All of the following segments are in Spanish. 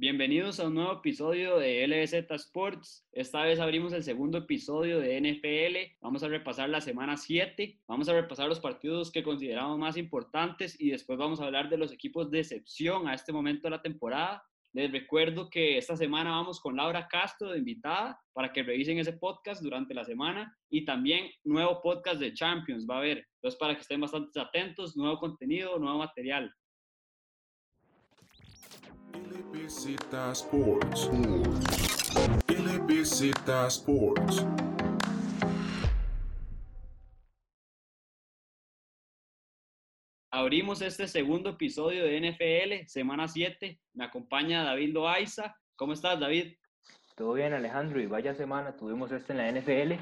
Bienvenidos a un nuevo episodio de LBZ Sports. Esta vez abrimos el segundo episodio de NFL. Vamos a repasar la semana 7. Vamos a repasar los partidos que consideramos más importantes y después vamos a hablar de los equipos de excepción a este momento de la temporada. Les recuerdo que esta semana vamos con Laura Castro de invitada para que revisen ese podcast durante la semana y también nuevo podcast de Champions va a haber. Entonces para que estén bastante atentos, nuevo contenido, nuevo material. LBZ Sports. Sports. Abrimos este segundo episodio de NFL, semana 7. Me acompaña David Loaiza. ¿Cómo estás, David? Todo bien, Alejandro, y vaya semana tuvimos este en la NFL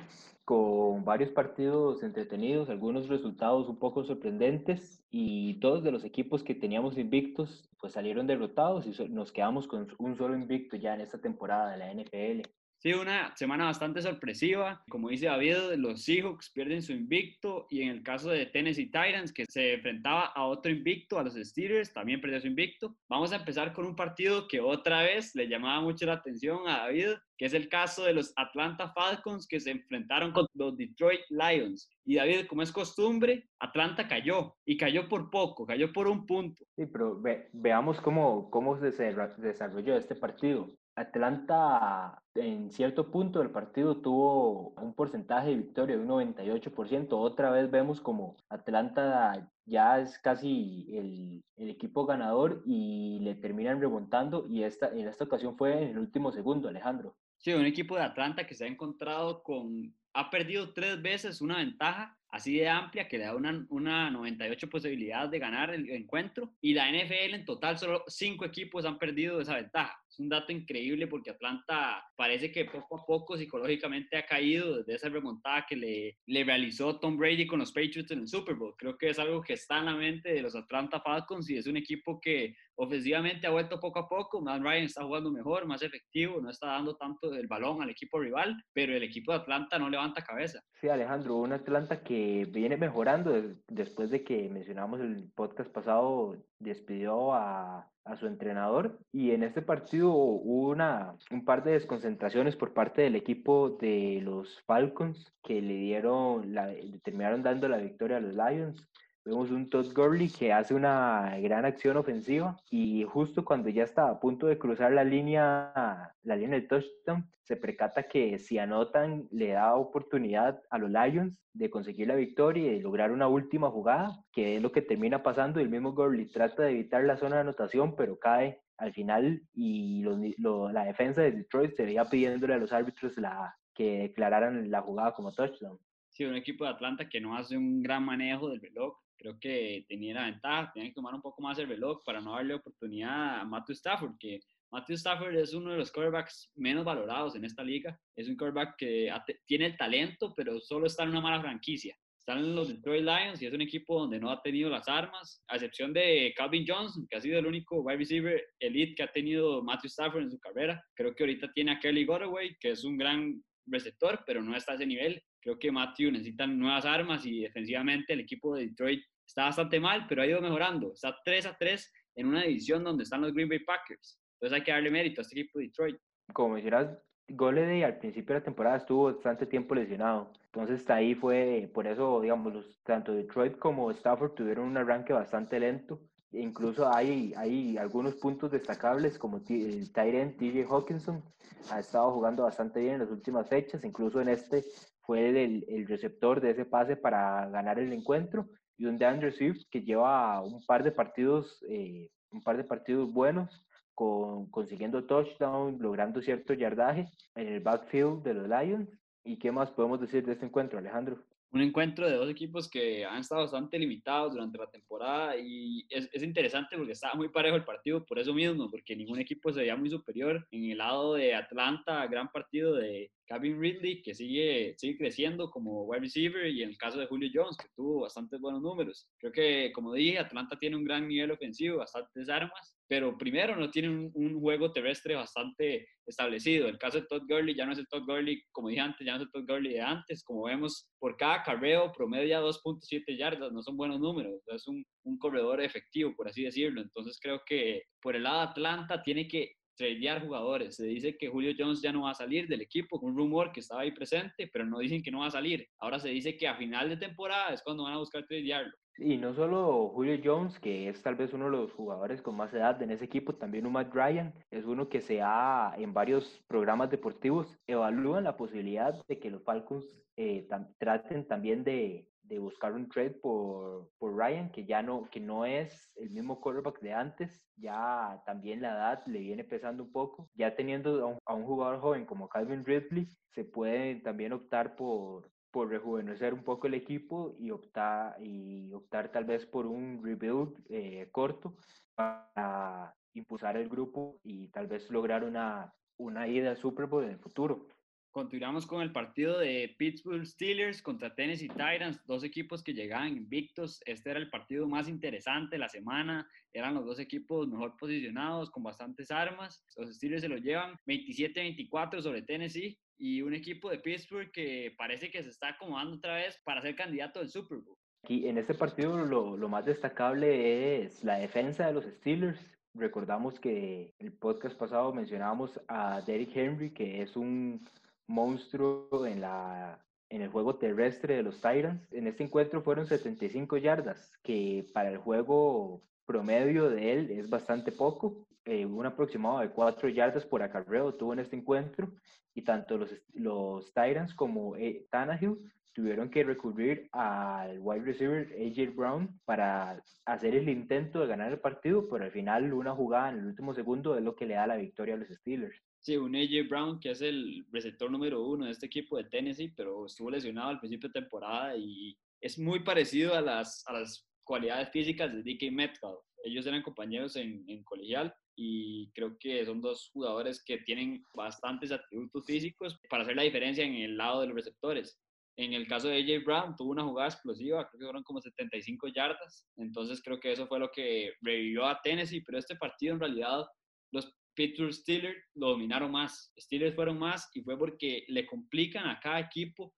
con varios partidos entretenidos, algunos resultados un poco sorprendentes y todos de los equipos que teníamos invictos pues salieron derrotados y nos quedamos con un solo invicto ya en esta temporada de la NFL. Sí, una semana bastante sorpresiva. Como dice David, los Seahawks pierden su invicto y en el caso de Tennessee Titans, que se enfrentaba a otro invicto, a los Steelers, también perdió su invicto. Vamos a empezar con un partido que otra vez le llamaba mucho la atención a David, que es el caso de los Atlanta Falcons que se enfrentaron con los Detroit Lions. Y David, como es costumbre, Atlanta cayó y cayó por poco, cayó por un punto. Sí, pero veamos cómo, cómo se desarrolló este partido. Atlanta en cierto punto del partido tuvo un porcentaje de victoria de un 98%. Otra vez vemos como Atlanta ya es casi el, el, equipo ganador y le terminan remontando y esta, en esta ocasión fue en el último segundo, Alejandro. Sí, un equipo de Atlanta que se ha encontrado con, ha perdido tres veces una ventaja así de amplia que le da una, una 98 posibilidad de ganar el encuentro. Y la NFL en total solo cinco equipos han perdido esa ventaja. Un dato increíble porque Atlanta parece que poco a poco psicológicamente ha caído desde esa remontada que le, le realizó Tom Brady con los Patriots en el Super Bowl. Creo que es algo que está en la mente de los Atlanta Falcons y es un equipo que ofensivamente ha vuelto poco a poco. Matt Ryan está jugando mejor, más efectivo, no está dando tanto el balón al equipo rival, pero el equipo de Atlanta no levanta cabeza. Sí, Alejandro, un Atlanta que viene mejorando después de que mencionamos el podcast pasado, despidió a, a su entrenador y en este partido hubo una, un par de desconcentraciones por parte del equipo de los Falcons que le dieron, la, terminaron dando la victoria a los Lions. Vemos un Todd Gurley que hace una gran acción ofensiva y justo cuando ya está a punto de cruzar la línea, la línea de touchdown, se percata que si anotan le da oportunidad a los Lions de conseguir la victoria y de lograr una última jugada, que es lo que termina pasando. El mismo Gurley trata de evitar la zona de anotación, pero cae al final y la defensa de Detroit se veía pidiéndole a los árbitros la, que declararan la jugada como touchdown. Sí, un equipo de Atlanta que no hace un gran manejo del reloj creo que tenía la ventaja, tenía que tomar un poco más el reloj para no darle oportunidad a Matthew Stafford, que Matthew Stafford es uno de los quarterbacks menos valorados en esta liga. Es un quarterback que tiene el talento, pero solo está en una mala franquicia. Están los Detroit Lions y es un equipo donde no ha tenido las armas, a excepción de Calvin Johnson, que ha sido el único wide receiver elite que ha tenido Matthew Stafford en su carrera. Creo que ahorita tiene a Kelly Godaway, que es un gran receptor, pero no está a ese nivel. Creo que Matthew necesita nuevas armas y defensivamente el equipo de Detroit está bastante mal, pero ha ido mejorando. Está 3 a 3 en una división donde están los Green Bay Packers. Entonces hay que darle mérito a este equipo de Detroit. Como mencionas, Goledey al principio de la temporada estuvo bastante tiempo lesionado. Entonces ahí fue, por eso, digamos, los, tanto Detroit como Stafford tuvieron un arranque bastante lento. Incluso hay, hay algunos puntos destacables como el Tyrant TJ Hawkinson ha estado jugando bastante bien en las últimas fechas, incluso en este fue el, el receptor de ese pase para ganar el encuentro y un DeAndre Swift que lleva un par de partidos, eh, un par de partidos buenos, con, consiguiendo touchdown, logrando cierto yardaje en el backfield de los Lions. ¿Y qué más podemos decir de este encuentro, Alejandro? un encuentro de dos equipos que han estado bastante limitados durante la temporada y es, es, interesante porque estaba muy parejo el partido por eso mismo, porque ningún equipo se veía muy superior. En el lado de Atlanta, gran partido de Kevin Ridley, que sigue, sigue creciendo como wide receiver, y en el caso de Julio Jones, que tuvo bastantes buenos números. Creo que, como dije, Atlanta tiene un gran nivel ofensivo, bastantes armas, pero primero no tiene un, un, juego terrestre bastante establecido. El caso de Todd Gurley ya no es el Todd Gurley, como dije antes, ya no es el Todd Gurley de antes. Como vemos, por cada carreo promedia 2.7 yardas, no son buenos números. Es un, un, corredor efectivo, por así decirlo. Entonces creo que por el lado de Atlanta tiene que tradear jugadores. Se dice que Julio Jones ya no va a salir del equipo, un rumor que estaba ahí presente, pero no dicen que no va a salir. Ahora se dice que a final de temporada es cuando van a buscar tradearlo. Y no solo Julio Jones, que es tal vez uno de los jugadores con más edad en ese equipo, también un Ryan, es uno que se ha en varios programas deportivos evalúan la posibilidad de que los Falcons eh, traten también de, de, buscar un trade por, por, Ryan, que ya no, que no es el mismo quarterback de antes, ya también la edad le viene pesando un poco, ya teniendo a un, jugador joven como Calvin Ridley, se puede también optar por, por rejuvenecer un poco el equipo y optar, y optar tal vez por un rebuild eh, corto para impulsar el grupo y tal vez lograr una, una ida al Super Bowl en el futuro. Continuamos con el partido de Pittsburgh Steelers contra Tennessee Titans, dos equipos que llegaban invictos. Este era el partido más interesante de la semana. Eran los dos equipos mejor posicionados, con bastantes armas. Los Steelers se lo llevan 27-24 sobre Tennessee y un equipo de Pittsburgh que parece que se está acomodando otra vez para ser candidato del Super Bowl. Aquí en este partido lo, lo más destacable es la defensa de los Steelers. Recordamos que el podcast pasado mencionábamos a Derrick Henry, que es un monstruo en, la, en el juego terrestre de los Tyrants. En este encuentro fueron 75 yardas, que para el juego promedio de él es bastante poco. Eh, un aproximado de 4 yardas por acarreo tuvo en este encuentro y tanto los, los Tyrants como eh, Tannehill tuvieron que recurrir al wide receiver AJ Brown para hacer el intento de ganar el partido, pero al final una jugada en el último segundo es lo que le da la victoria a los Steelers. Sí, un AJ Brown que es el receptor número uno de este equipo de Tennessee, pero estuvo lesionado al principio de temporada y es muy parecido a las, a las cualidades físicas de DK Metcalf. Ellos eran compañeros en, en colegial y creo que son dos jugadores que tienen bastantes atributos físicos para hacer la diferencia en el lado de los receptores. En el caso de AJ Brown, tuvo una jugada explosiva, creo que fueron como 75 yardas, entonces creo que eso fue lo que revivió a Tennessee, pero este partido en realidad los Pittsburgh Steelers lo dominaron más. Steelers fueron más y fue porque le complican a cada equipo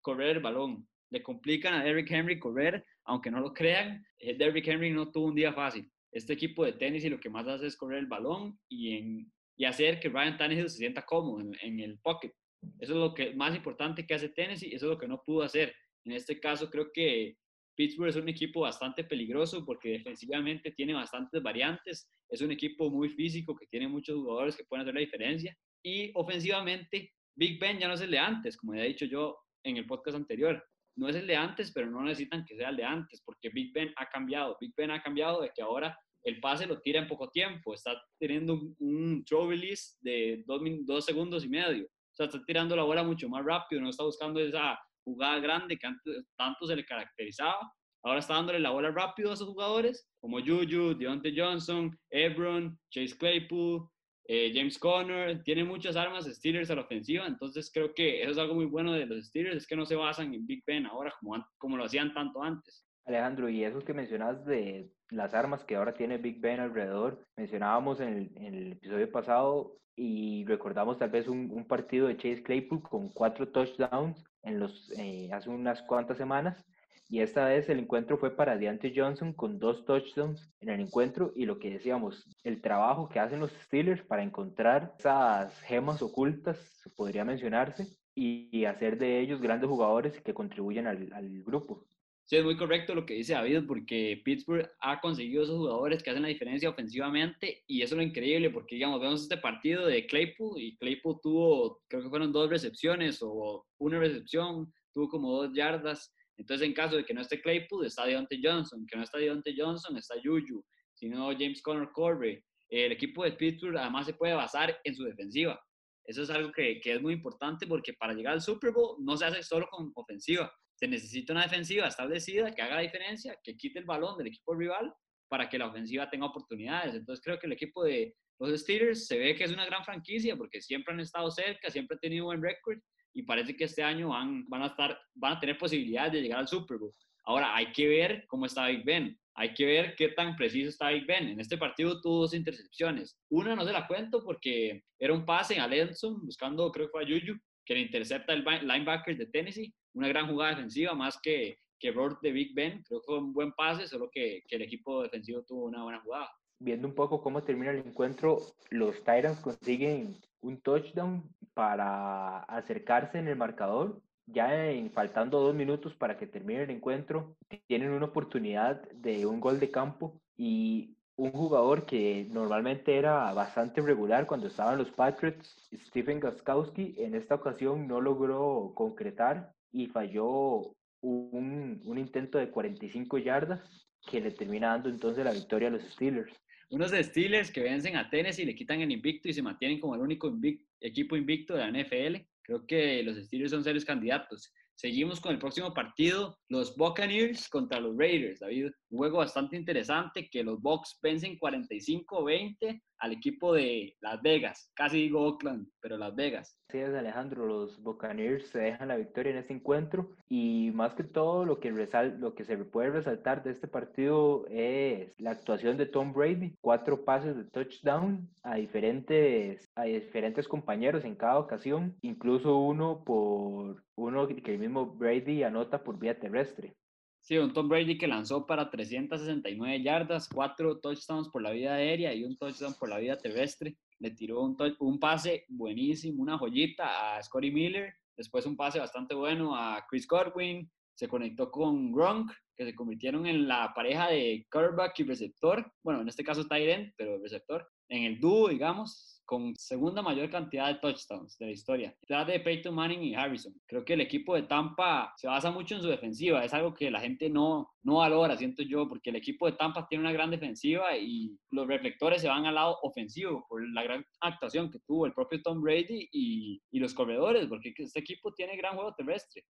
correr el balón. Le complican a Derrick Henry correr, aunque no lo crean. Eh, Derrick Henry no tuvo un día fácil. Este equipo de tenis y lo que más hace es correr el balón y, en, y hacer que Ryan Tannehill se sienta cómodo en, en, el pocket. Eso es lo que más importante que hace Tennessee, eso es lo que no pudo hacer. En este caso creo que Pittsburgh es un equipo bastante peligroso porque defensivamente tiene bastantes variantes. Es un equipo muy físico que tiene muchos jugadores que pueden hacer la diferencia. Y ofensivamente, Big Ben ya no es el de antes, como ya he dicho yo en el podcast anterior. No es el de antes, pero no necesitan que sea el de antes porque Big Ben ha cambiado. Big Ben ha cambiado de que ahora el pase lo tira en poco tiempo. Está teniendo un, un throw release de dos, dos segundos y medio. O sea, está tirando la bola mucho más rápido, no está buscando esa jugada grande que antes tanto se le caracterizaba. Ahora está dándole la bola rápido a esos jugadores como Juju, Deontay Johnson, Ebron, Chase Claypool, eh, James Conner. Tiene muchas armas Steelers a la ofensiva, entonces creo que eso es algo muy bueno de los Steelers, es que no se basan en Big Ben ahora como, como lo hacían tanto antes. Alejandro, y eso que mencionas de las armas que ahora tiene Big Ben alrededor, mencionábamos en el, en el episodio pasado y recordamos tal vez un, un, partido de Chase Claypool con cuatro touchdowns en los, eh, hace unas cuantas semanas. Y esta vez el encuentro fue para Deontay Johnson con dos touchdowns en el encuentro y lo que decíamos, el trabajo que hacen los Steelers para encontrar esas gemas ocultas, podría mencionarse, y hacer de ellos grandes jugadores que contribuyen al grupo. Sí, es muy correcto lo que dice David, porque Pittsburgh ha conseguido esos jugadores que hacen la diferencia ofensivamente y eso es lo increíble, porque digamos, vemos este partido de Claypool y Claypool tuvo, creo que fueron dos recepciones o una recepción, tuvo como dos yardas. Entonces, en caso de que no esté Claypool, está Deontay Johnson, que no está Deontay Johnson, está Juju, si no James Conner corre. El equipo de Pittsburgh además se puede basar en su defensiva. Eso es algo que, que es muy importante porque para llegar al Super Bowl no se hace solo con ofensiva, se necesita una defensiva establecida que haga la diferencia, que quite el balón del equipo rival para que la ofensiva tenga oportunidades. Entonces creo que el equipo de los Steelers se ve que es una gran franquicia porque siempre han estado cerca, siempre han tenido buen récord y parece que este año van, van, a estar, van a tener posibilidades de llegar al Super Bowl. Ahora hay que ver cómo está Big Ben, hay que ver qué tan preciso está Big Ben. En este partido tuvo dos intercepciones. Una no se la cuento porque era un pase a Lenson buscando, creo que fue a Juju, que le intercepta el linebacker de Tennessee una gran jugada defensiva, más que, que de Big Ben. Creo que fue un buen pase, solo que, que, el equipo defensivo tuvo una buena jugada. viendo un poco cómo termina el encuentro, los Titans consiguen un touchdown para acercarse en el marcador. Ya en, faltando dos minutos para que termine el encuentro, tienen una oportunidad de un gol de campo y un jugador que normalmente era bastante regular cuando estaban los Patriots, Stephen Gaskowski, en esta ocasión no logró concretar y falló un, un intento de 45 yardas que le termina dando entonces la victoria a los Steelers. Unos Steelers que vencen a Tennessee, le quitan el invicto y se mantienen como el único equipo invicto de la NFL. Creo que los Steelers son serios candidatos. Seguimos con el próximo partido, los Buccaneers contra los Raiders, David. Un juego bastante interesante que los Bucks vencen 45-20 al equipo de Las Vegas. Casi digo Oakland, pero Las Vegas. Sí, es Alejandro, los Buccaneers se dejan la victoria en este encuentro y más que todo lo que, resal lo que se puede resaltar de este partido es la actuación de Tom Brady, cuatro pases de touchdown a diferentes, a diferentes compañeros en cada ocasión, incluso uno por uno que el mismo Brady anota por vía terrestre. Sí, un Tom Brady que lanzó para 369 yardas, cuatro touchdowns por la vía aérea y un touchdown por la vía terrestre. Le tiró un, un pase buenísimo, una joyita a Scotty Miller, después un pase bastante bueno a Chris Godwin, se conectó con Gronk, que se convirtieron en la pareja de quarterback y receptor, bueno, en este caso Tyrant, pero receptor, en el dúo, digamos, con segunda mayor cantidad de touchdowns de la historia, detrás de Peyton Manning y Harrison. Creo que el equipo de Tampa se basa mucho en su defensiva, es algo que la gente no, no valora, siento yo, porque el equipo de Tampa tiene una gran defensiva y los reflectores se van al lado ofensivo por la gran actuación que tuvo el propio Tom Brady y, y los corredores, porque este equipo tiene gran juego terrestre.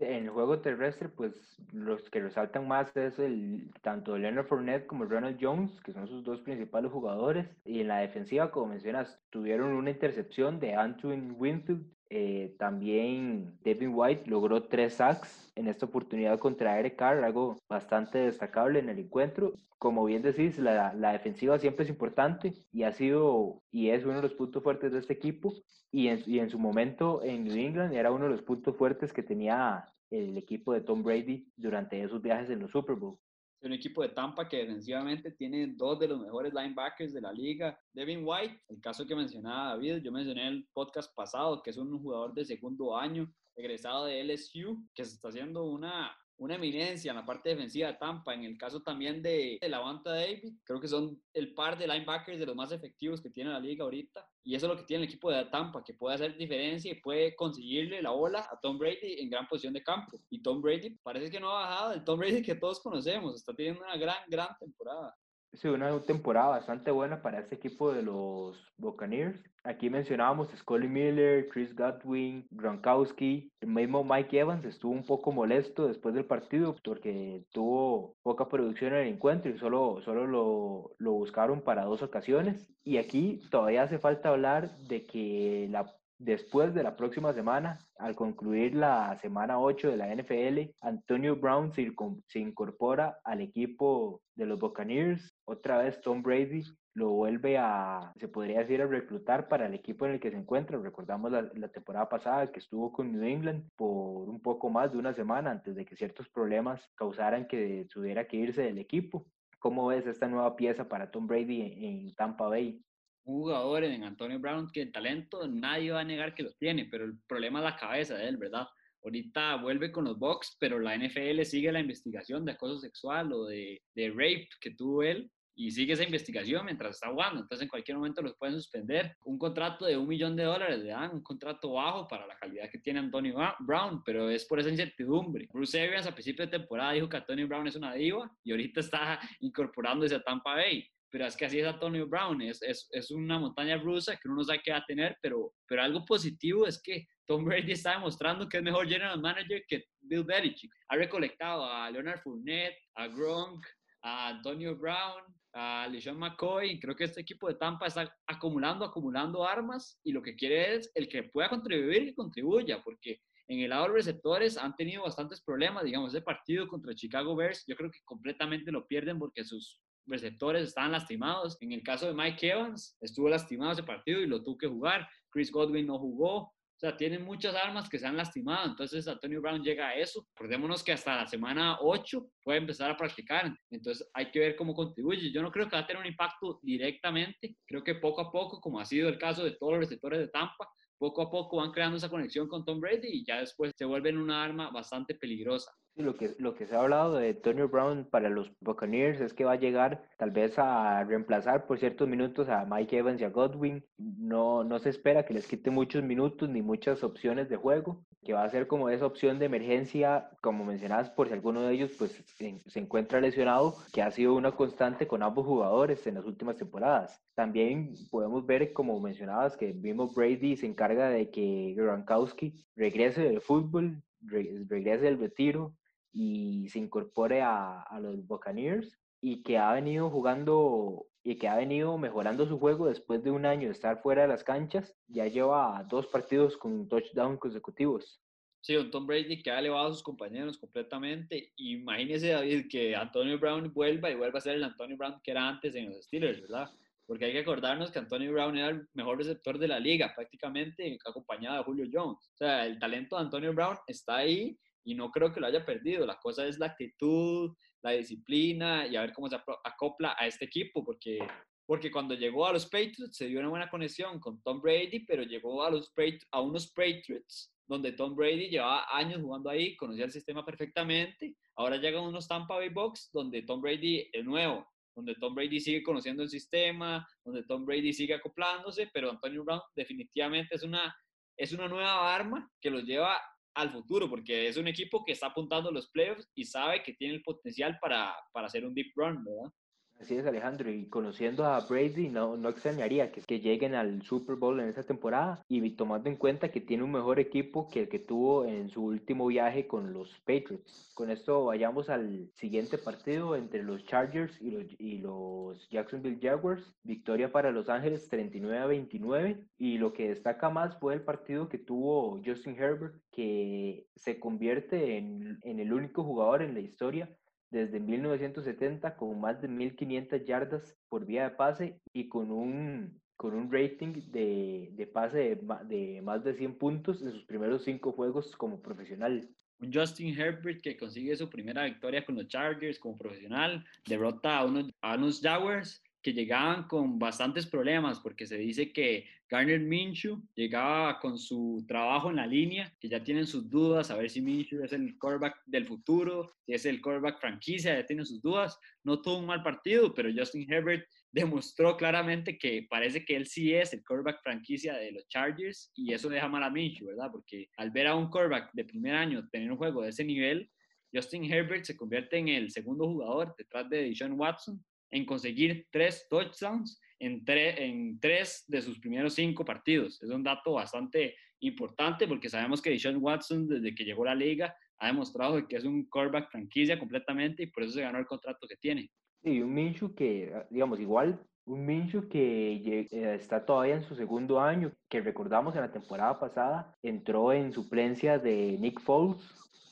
En el juego terrestre, pues los que resaltan más es el tanto Leonard Fournette como Ronald Jones, que son sus dos principales jugadores. Y en la defensiva, como mencionas, tuvieron una intercepción de Antoine Winfield eh, también Devin White logró tres sacks en esta oportunidad contra Eric Carr, algo bastante destacable en el encuentro. Como bien decís, la, la, defensiva siempre es importante y ha sido y es uno de los puntos fuertes de este equipo. Y en, y en su momento en New England era uno de los puntos fuertes que tenía el equipo de Tom Brady durante esos viajes en los Super Bowl un equipo de Tampa que defensivamente tiene dos de los mejores linebackers de la liga. Devin White, el caso que mencionaba David, yo mencioné en el podcast pasado, que es un jugador de segundo año, egresado de LSU, que se está haciendo una, una eminencia en la parte defensiva de Tampa. En el caso también de, de Lavanta David, creo que son el par de linebackers de los más efectivos que tiene la liga ahorita. Y eso es lo que tiene el equipo de Tampa, que puede hacer diferencia y puede conseguirle la bola a Tom Brady en gran posición de campo. Y Tom Brady parece que no ha bajado el Tom Brady que todos conocemos. Está teniendo una gran, gran temporada. Sí, una temporada bastante buena para este equipo de los Buccaneers. Aquí mencionábamos Scully Miller, Chris Godwin, Gronkowski. El mismo Mike Evans estuvo un poco molesto después del partido porque tuvo poca producción en el encuentro y solo, solo lo, lo buscaron para dos ocasiones. Y aquí todavía hace falta hablar de que la Después de la próxima semana, al concluir la semana 8 de la NFL, Antonio Brown se, incorpora al equipo de los Buccaneers. Otra vez Tom Brady lo vuelve a, se podría decir, a reclutar para el equipo en el que se encuentra. Recordamos la, la, temporada pasada que estuvo con New England por un poco más de una semana antes de que ciertos problemas causaran que tuviera que irse del equipo. ¿Cómo ves esta nueva pieza para Tom Brady en Tampa Bay? un jugador en Antonio Brown que el talento nadie va a negar que lo tiene, pero el problema es la cabeza de él, ¿verdad? Ahorita vuelve con los Bucks, pero la NFL sigue la investigación de acoso sexual o de, de rape que tuvo él y sigue esa investigación mientras está jugando. Entonces, en cualquier momento los pueden suspender. Un contrato de un millón de dólares le dan, un contrato bajo para la calidad que tiene Antonio Brown, pero es por esa incertidumbre. Bruce Arians a principio de temporada dijo que Antonio Brown es una diva y ahorita está incorporándose a Tampa Bay pero es que así es Antonio Brown, es, es, es, una montaña rusa que uno no sabe qué va a tener, pero, pero algo positivo es que Tom Brady está demostrando que es mejor general manager que Bill Belichick. Ha recolectado a Leonard Fournette, a Gronk, a Antonio Brown, a LeSean McCoy. Creo que este equipo de Tampa está acumulando, acumulando armas y lo que quiere es el que pueda contribuir que contribuya, porque en el lado de los receptores han tenido bastantes problemas. Digamos, ese partido contra Chicago Bears, yo creo que completamente lo pierden porque sus receptores estaban lastimados. En el caso de Mike Evans, estuvo lastimado ese partido y lo tuvo que jugar. Chris Godwin no jugó. O sea, tienen muchas armas que se han lastimado. Entonces, Antonio Brown llega a eso. Acordémonos que hasta la semana 8 puede empezar a practicar. Entonces, hay que ver cómo contribuye. Yo no creo que va a tener un impacto directamente. Creo que poco a poco, como ha sido el caso de todos los receptores de Tampa, poco a poco van creando esa conexión con Tom Brady y ya después se vuelven una arma bastante peligrosa. Lo que, lo que se ha hablado de Antonio Brown para los Buccaneers es que va a llegar tal vez a reemplazar por ciertos minutos a Mike Evans y a Godwin. No, no se espera que les quite muchos minutos ni muchas opciones de juego, que va a ser como esa opción de emergencia, como mencionabas, por si alguno de ellos pues, se encuentra lesionado, que ha sido una constante con ambos jugadores en las últimas temporadas. También podemos ver, como mencionabas, que mismo Brady se encarga de que Gronkowski regrese del fútbol, regrese del retiro y se incorpore a, a, los Buccaneers y que ha venido jugando y que ha venido mejorando su juego después de un año de estar fuera de las canchas, ya lleva dos partidos con touchdown consecutivos. Sí, un Tom Brady que ha elevado a sus compañeros completamente. Imagínese, David, que Antonio Brown vuelva y vuelva a ser el Antonio Brown que era antes en los Steelers, ¿verdad? Porque hay que acordarnos que Antonio Brown era el mejor receptor de la liga, prácticamente acompañado de Julio Jones. O sea, el talento de Antonio Brown está ahí y no creo que lo haya perdido. La cosa es la actitud, la disciplina y a ver cómo se acopla a este equipo, porque, porque cuando llegó a los Patriots se dio una buena conexión con Tom Brady, pero llegó a, los, a unos Patriots donde Tom Brady llevaba años jugando ahí, conocía el sistema perfectamente. Ahora llegan unos Tampa Bay Bucks donde Tom Brady es nuevo, donde Tom Brady sigue conociendo el sistema, donde Tom Brady sigue acoplándose, pero Antonio Brown definitivamente es una, es una nueva arma que los lleva al futuro, porque es un equipo que está apuntando los playoffs y sabe que tiene el potencial para, para hacer un deep run, ¿verdad? Así es, Alejandro, y conociendo a Brady, no, no extrañaría que, que lleguen al Super Bowl en esta temporada y tomando en cuenta que tiene un mejor equipo que el que tuvo en su último viaje con los Patriots. Con esto vayamos al siguiente partido entre los Chargers y los, y los Jacksonville Jaguars. Victoria para Los Ángeles 39 a 29 y lo que destaca más fue el partido que tuvo Justin Herbert, que se convierte en, en el único jugador en la historia desde 1970 con más de 1.500 yardas por vía de pase y con un, con un rating de, de pase de, más de 100 puntos en sus primeros cinco juegos como profesional. Justin Herbert que consigue su primera victoria con los Chargers como profesional, derrota a unos, a unos Jaguars que llegaban con bastantes problemas, porque se dice que Garner Minshew llegaba con su trabajo en la línea, que ya tienen sus dudas, a ver si Minshew es el quarterback del futuro, si es el quarterback franquicia, ya tienen sus dudas. No tuvo un mal partido, pero Justin Herbert demostró claramente que parece que él sí es el quarterback franquicia de los Chargers y eso deja mal a Minshew, ¿verdad? Porque al ver a un quarterback de primer año tener un juego de ese nivel, Justin Herbert se convierte en el segundo jugador detrás de Deshaun Watson en conseguir tres touchdowns en, en tres de sus primeros cinco partidos. Es un dato bastante importante porque sabemos que Deshaun Watson desde que llegó a la liga ha demostrado que es un quarterback franquicia completamente y por eso se ganó el contrato que tiene. Sí, un Minshew que, digamos, igual, un Minshew que eh, está todavía en su segundo año, que recordamos en la temporada pasada, entró en suplencia de Nick Foles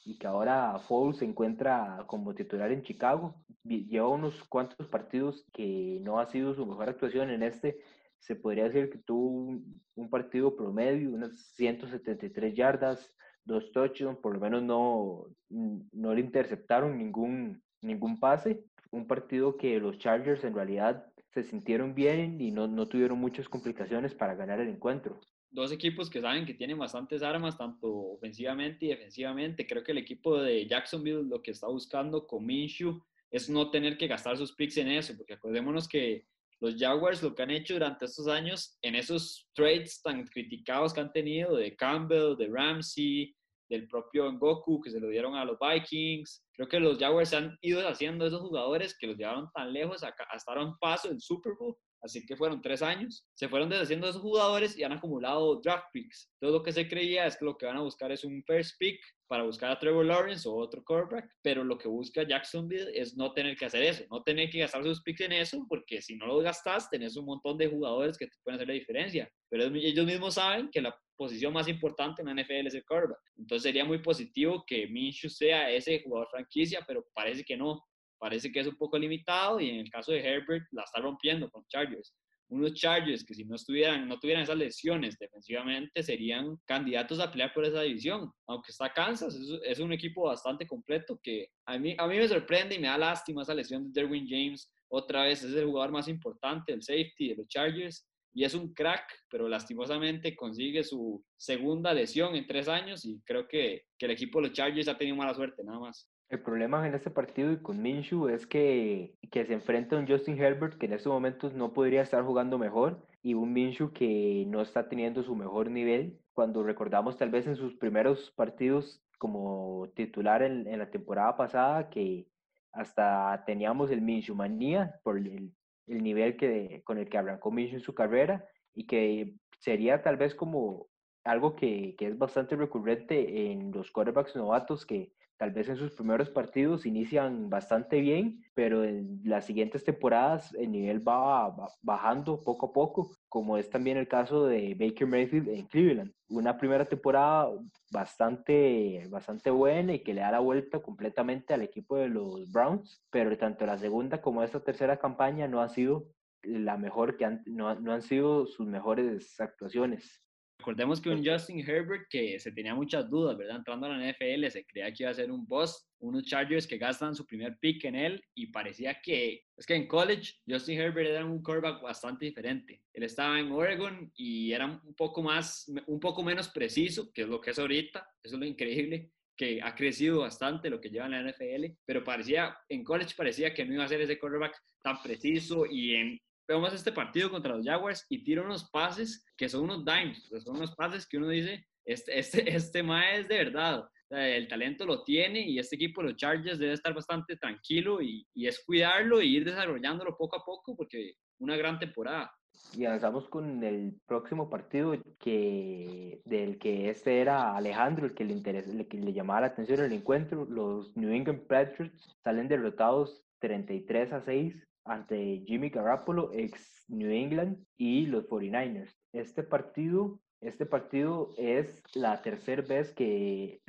y que ahora Foles se encuentra como titular en Chicago lleva unos cuantos partidos que no ha sido su mejor actuación en este. Se podría decir que tuvo un, partido promedio, unas 173 yardas, dos touchdowns, por lo menos no, no le interceptaron ningún, ningún pase. Un partido que los Chargers en realidad se sintieron bien y no, no tuvieron muchas complicaciones para ganar el encuentro dos equipos que saben que tienen bastantes armas, tanto ofensivamente y defensivamente. Creo que el equipo de Jacksonville lo que está buscando con Minshew es no tener que gastar sus picks en eso, porque acordémonos que los Jaguars lo que han hecho durante estos años, en esos trades tan criticados que han tenido de Campbell, de Ramsey, del propio Goku que se lo dieron a los Vikings, creo que los Jaguars han ido haciendo esos jugadores que los llevaron tan lejos hasta a un paso del Super Bowl así que fueron tres años, se fueron deshaciendo de esos jugadores y han acumulado draft picks. Todo lo que se creía es que lo que van a buscar es un first pick para buscar a Trevor Lawrence o otro quarterback, pero lo que busca Jacksonville es no tener que hacer eso, no tener que gastar sus picks en eso, porque si no lo gastas, tenés un montón de jugadores que te pueden hacer la diferencia. Pero ellos mismos saben que la posición más importante en la NFL es el quarterback. Entonces sería muy positivo que Minshew sea ese jugador franquicia, pero parece que no parece que es un poco limitado y en el caso de Herbert la está rompiendo con Chargers. unos Chargers que si no estuvieran, no tuvieran esas lesiones defensivamente serían candidatos a pelear por esa división. Aunque está Kansas, es, un equipo bastante completo que a mí, a mí me sorprende y me da lástima esa lesión de Derwin James. Otra vez es el jugador más importante, el safety de los Chargers y es un crack, pero lastimosamente consigue su segunda lesión en tres años y creo que, que el equipo de los Chargers ha tenido mala suerte, nada más. El problema en este partido y con Minshew es que, que se enfrenta a un Justin Herbert que en estos momentos no podría estar jugando mejor y un Minshew que no está teniendo su mejor nivel. Cuando recordamos tal vez en sus primeros partidos como titular en, en la temporada pasada que hasta teníamos el Minshew manía por el, el nivel que, con el que arrancó Minshew en su carrera y que sería tal vez como algo que, que es bastante recurrente en los quarterbacks novatos que tal vez en sus primeros partidos inician bastante bien, pero en las siguientes temporadas el nivel va, bajando poco a poco, como es también el caso de Baker Mayfield en Cleveland. Una primera temporada bastante, bastante buena y que le da la vuelta completamente al equipo de los Browns, pero tanto la segunda como esta tercera campaña no ha sido la mejor que han, no, no han sido sus mejores actuaciones. Recordemos que un Justin Herbert que se tenía muchas dudas, ¿verdad? Entrando a la NFL, se creía que iba a ser un boss, unos Chargers que gastan su primer pick en él y parecía que, es que en college Justin Herbert era un quarterback bastante diferente. Él estaba en Oregon y era un poco más, un poco menos preciso, que es lo que es ahorita, eso es lo increíble que ha crecido bastante lo que lleva en la NFL, pero parecía, en college parecía que no iba a ser ese quarterback tan preciso y en vemos este partido contra los Jaguars y tira unos pases que son unos dimes, son unos pases que uno dice, este, este, este mae es de verdad, el talento lo tiene y este equipo los Chargers debe estar bastante tranquilo y, y es cuidarlo e ir desarrollándolo poco a poco porque una gran temporada. Y avanzamos con el próximo partido que, del que este era Alejandro, el que le, interesa, el que le llamaba la atención el encuentro. Los New England Patriots salen derrotados 33 a 6 ante Jimmy Garoppolo, ex New England, y los 49ers. Este partido, este partido es la tercera vez que,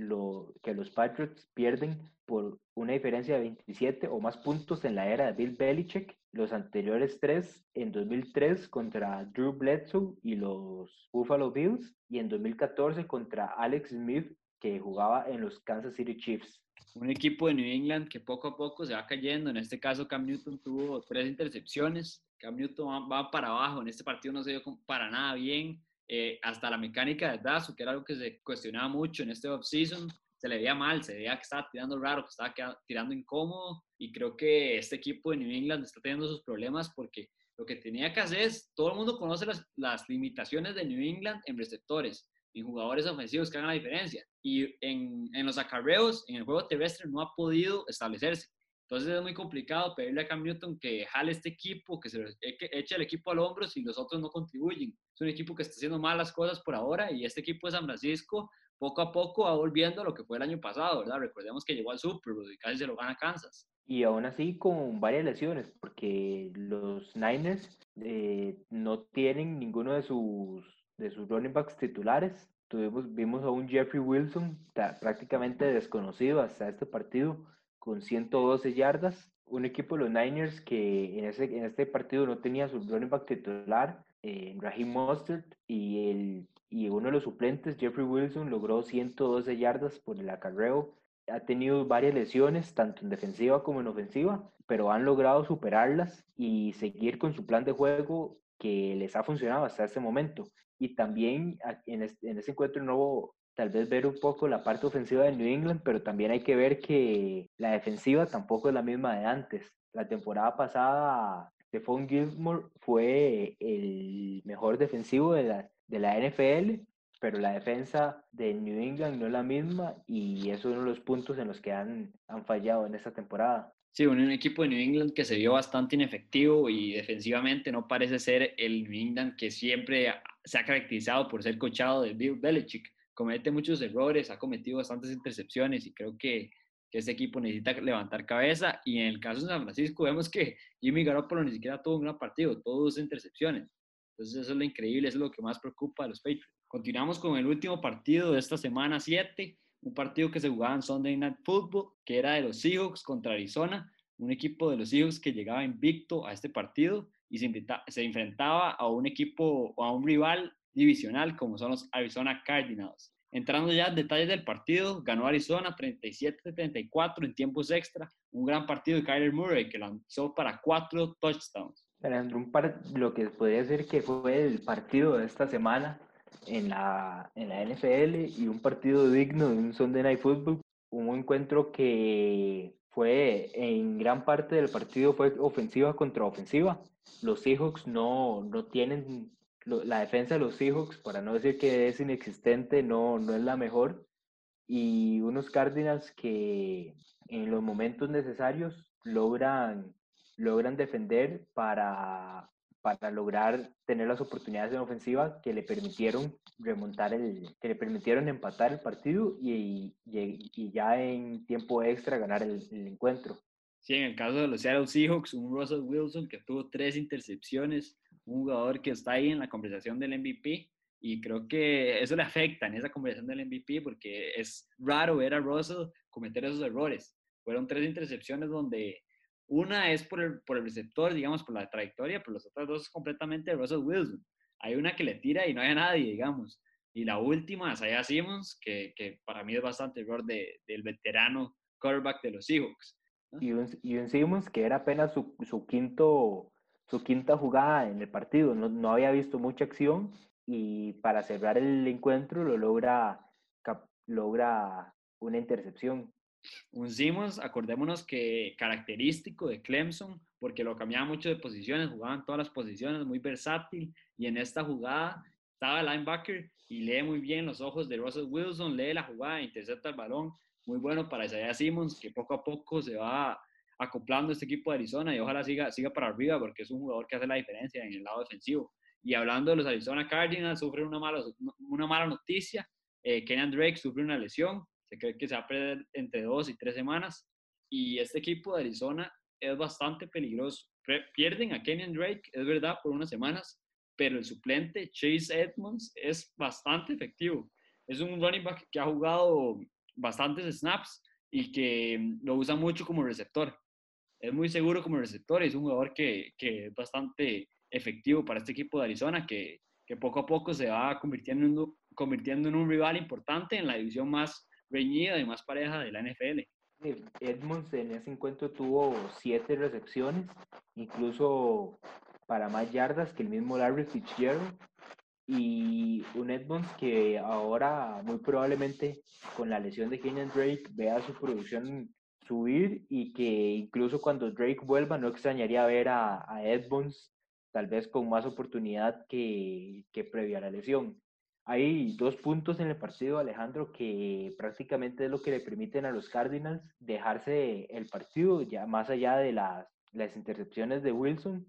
que los Patriots pierden por una diferencia de 27 o más puntos en la era de Bill Belichick. Los anteriores tres en 2003 contra Drew Bledsoe y los Buffalo Bills y en 2014 contra Alex Smith que jugaba en los Kansas City Chiefs un equipo de New England que poco a poco se va cayendo. En este caso, Cam Newton tuvo tres intercepciones. Cam Newton va, para abajo. En este partido no se dio para nada bien. Eh, hasta la mecánica de Dazo, que era algo que se cuestionaba mucho en este offseason, se le veía mal, se veía que estaba tirando raro, que estaba tirando incómodo. Y creo que este equipo de New England está teniendo sus problemas porque lo que tenía que hacer es, todo el mundo conoce las, las limitaciones de New England en receptores y jugadores ofensivos que hagan la diferencia. Y en, en, los acarreos, en el juego terrestre, no ha podido establecerse. Entonces es muy complicado pedirle a Cam Newton que jale este equipo, que se eche el equipo al hombro si los otros no contribuyen. Es un equipo que está haciendo malas cosas por ahora y este equipo de San Francisco poco a poco va volviendo a lo que fue el año pasado, ¿verdad? Recordemos que llegó al Super Bowl y casi se lo gana Kansas. Y aún así con varias lesiones, porque los Niners eh, no tienen ninguno de sus de sus running backs titulares. Tuvimos, vimos a un Jeffrey Wilson prácticamente desconocido hasta este partido con 112 yardas. Un equipo de los Niners que en, ese, en este partido no tenía su running back titular, eh, Raheem Mostert, y, el, y uno de los suplentes, Jeffrey Wilson, logró 112 yardas por el acarreo. Ha tenido varias lesiones, tanto en defensiva como en ofensiva, pero han logrado superarlas y seguir con su plan de juego que les ha funcionado hasta este momento y también en, este, ese encuentro nuevo tal vez ver un poco la parte ofensiva de New England, pero también hay que ver que la defensiva tampoco es la misma de antes. La temporada pasada, Stephon Gilmore fue el mejor defensivo de la, de la NFL, pero la defensa de New England no es la misma y es uno de los puntos en los que han, han fallado en esta temporada. Sí, un, equipo de New England que se vio bastante inefectivo y defensivamente no parece ser el New England que siempre se ha caracterizado por ser cochado de Bill Belichick. Comete muchos errores, ha cometido bastantes intercepciones y creo que, que ese equipo necesita levantar cabeza. Y en el caso de San Francisco vemos que Jimmy Garoppolo ni siquiera tuvo un gran partido, todos intercepciones. Entonces eso es lo increíble, eso es lo que más preocupa a los Patriots. Continuamos con el último partido de esta semana 7 un partido que se jugaba en Sunday Night Football, que era de los Seahawks contra Arizona, un equipo de los Seahawks que llegaba invicto a este partido y se, se enfrentaba a un equipo o a un rival divisional como son los Arizona Cardinals. Entrando ya en detalles del partido, ganó Arizona 37-34 en tiempos extra, un gran partido de Kyler Murray que lanzó para cuatro touchdowns. Alejandro, un par, lo que podría decir que fue el partido de esta semana en la, en la NFL y un partido digno de un Sunday Night Football, un encuentro que fue en gran parte del partido fue ofensiva contra ofensiva. Los Seahawks no, no tienen la defensa de los Seahawks, para no decir que es inexistente, no, no es la mejor. Y unos Cardinals que en los momentos necesarios logran, logran defender para, para lograr tener las oportunidades en ofensiva que le permitieron remontar el, que le permitieron empatar el partido y, y, ya en tiempo extra ganar el, el, encuentro. Sí, en el caso de los Seattle Seahawks, un Russell Wilson que tuvo tres intercepciones, un jugador que está ahí en la conversación del MVP y creo que eso le afecta en esa conversación del MVP porque es raro ver a Russell cometer esos errores. Fueron tres intercepciones donde una es por el, por el receptor, digamos, por la trayectoria, pero las otras dos es completamente Russell Wilson. Hay una que le tira y no hay nadie, digamos. Y la última, Isaiah Simmons, que, que para mí es bastante error de, del veterano quarterback de los Seahawks. Y, un, y un Simmons que era apenas su, su quinto su quinta jugada en el partido. No, no, había visto mucha acción y para cerrar el encuentro lo logra, logra una intercepción. Un Simmons, acordémonos que característico de Clemson, porque lo cambiaba mucho de posiciones, jugaba en todas las posiciones, muy versátil, y en esta jugada estaba el linebacker y lee muy bien los ojos de Russell Wilson, lee la jugada, intercepta el balón, muy bueno para Isaiah Simmons, que poco a poco se va acoplando este equipo de Arizona y ojalá siga, siga para arriba porque es un jugador que hace la diferencia en el lado defensivo. Y hablando de los Arizona Cardinals, sufren una mala, una mala noticia. Eh, Kenyan Drake sufre una lesión, se cree que se va a perder entre dos y tres semanas. Y este equipo de Arizona es bastante peligroso. Pierden a Kenyan Drake, es verdad, por unas semanas, pero el suplente Chase Edmonds es bastante efectivo. Es un running back que ha jugado bastantes snaps y que lo usa mucho como receptor es muy seguro como receptor y es un jugador que, que, es bastante efectivo para este equipo de Arizona, que, que poco a poco se va convirtiendo en, convirtiendo en un rival importante en la división más reñida y más pareja de la NFL. Edmonds en ese encuentro tuvo siete recepciones, incluso para más yardas que el mismo Larry Fitzgerald. Y un Edmonds que ahora muy probablemente con la lesión de Kenyan Drake vea su producción subir y que incluso cuando Drake vuelva no extrañaría ver a, a Edmonds tal vez con más oportunidad que, que previa a la lesión. Hay dos puntos en el partido, Alejandro, que prácticamente es lo que le permiten a los Cardinals dejarse el partido, ya más allá de las, las intercepciones de Wilson.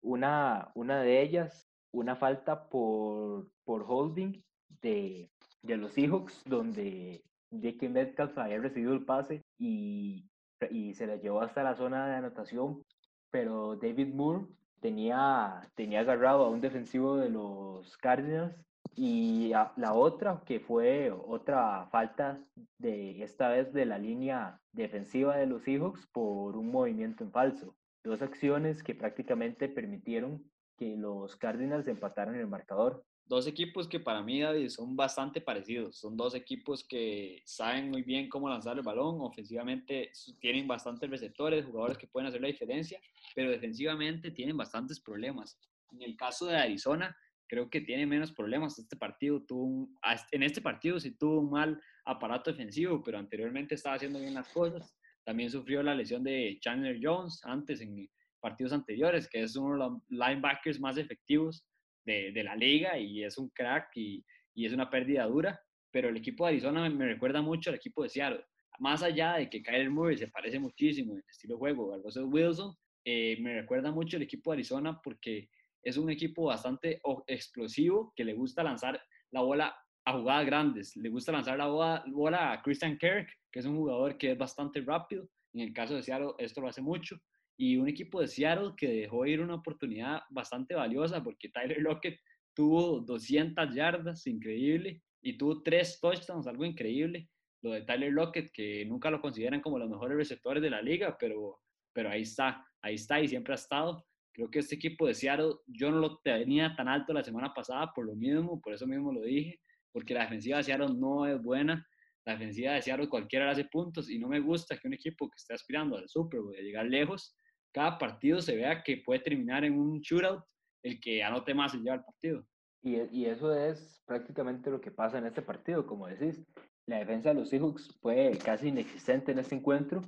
Una, una de ellas, una falta por, por holding de, de los Seahawks, donde que Metcalf había recibido el pase y, y se la llevó hasta la zona de anotación, pero David Moore tenía, tenía agarrado a un defensivo de los Cardinals y la otra que fue otra falta de esta vez de la línea defensiva de los Seahawks por un movimiento en falso. Dos acciones que prácticamente permitieron que los Cardinals empataran el marcador dos equipos que para mí, David, son bastante parecidos. Son dos equipos que saben muy bien cómo lanzar el balón. Ofensivamente tienen bastantes receptores, jugadores que pueden hacer la diferencia, pero defensivamente tienen bastantes problemas. En el caso de Arizona, creo que tiene menos problemas. Este partido tuvo en este partido sí tuvo un mal aparato defensivo, pero anteriormente estaba haciendo bien las cosas. También sufrió la lesión de Chandler Jones antes en partidos anteriores, que es uno de los linebackers más efectivos de, de la liga y es un crack y, y, es una pérdida dura, pero el equipo de Arizona me, recuerda mucho al equipo de Seattle. Más allá de que Kyler Murray se parece muchísimo en el estilo de juego a Russell Wilson, eh, me recuerda mucho el equipo de Arizona porque es un equipo bastante explosivo que le gusta lanzar la bola a jugadas grandes. Le gusta lanzar la bola, a Christian Kirk, que es un jugador que es bastante rápido. En el caso de Seattle, esto lo hace mucho y un equipo de Seattle que dejó ir una oportunidad bastante valiosa porque Tyler Lockett tuvo 200 yardas, increíble, y tuvo tres touchdowns, algo increíble. Lo de Tyler Lockett, que nunca lo consideran como los mejores receptores de la liga, pero, pero ahí está, ahí está y siempre ha estado. Creo que este equipo de Seattle, yo no lo tenía tan alto la semana pasada por lo mismo, por eso mismo lo dije, porque la defensiva de Seattle no es buena. La defensiva de Seattle cualquiera hace puntos y no me gusta que un equipo que esté aspirando al Super Bowl, a llegar lejos, cada partido se vea que puede terminar en un shootout, el que anote más se lleva el partido. Y, y, eso es prácticamente lo que pasa en este partido, como decís. La defensa de los Seahawks fue casi inexistente en este encuentro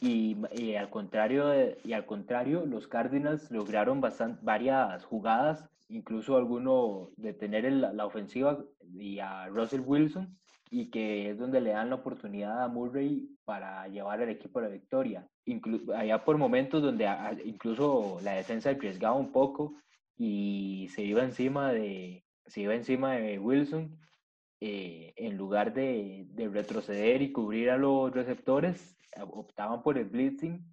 y, al, contrario y al contrario, los Cardinals lograron bastante, varias jugadas, incluso alguno detener el, la ofensiva y a Russell Wilson, y que es donde le dan la oportunidad a Murray para llevar al equipo a la victoria. Inclu allá por momentos donde incluso la defensa arriesgaba un poco y se iba encima de, se iba encima de Wilson eh, en lugar de, de, retroceder y cubrir a los receptores, optaban por el blitzing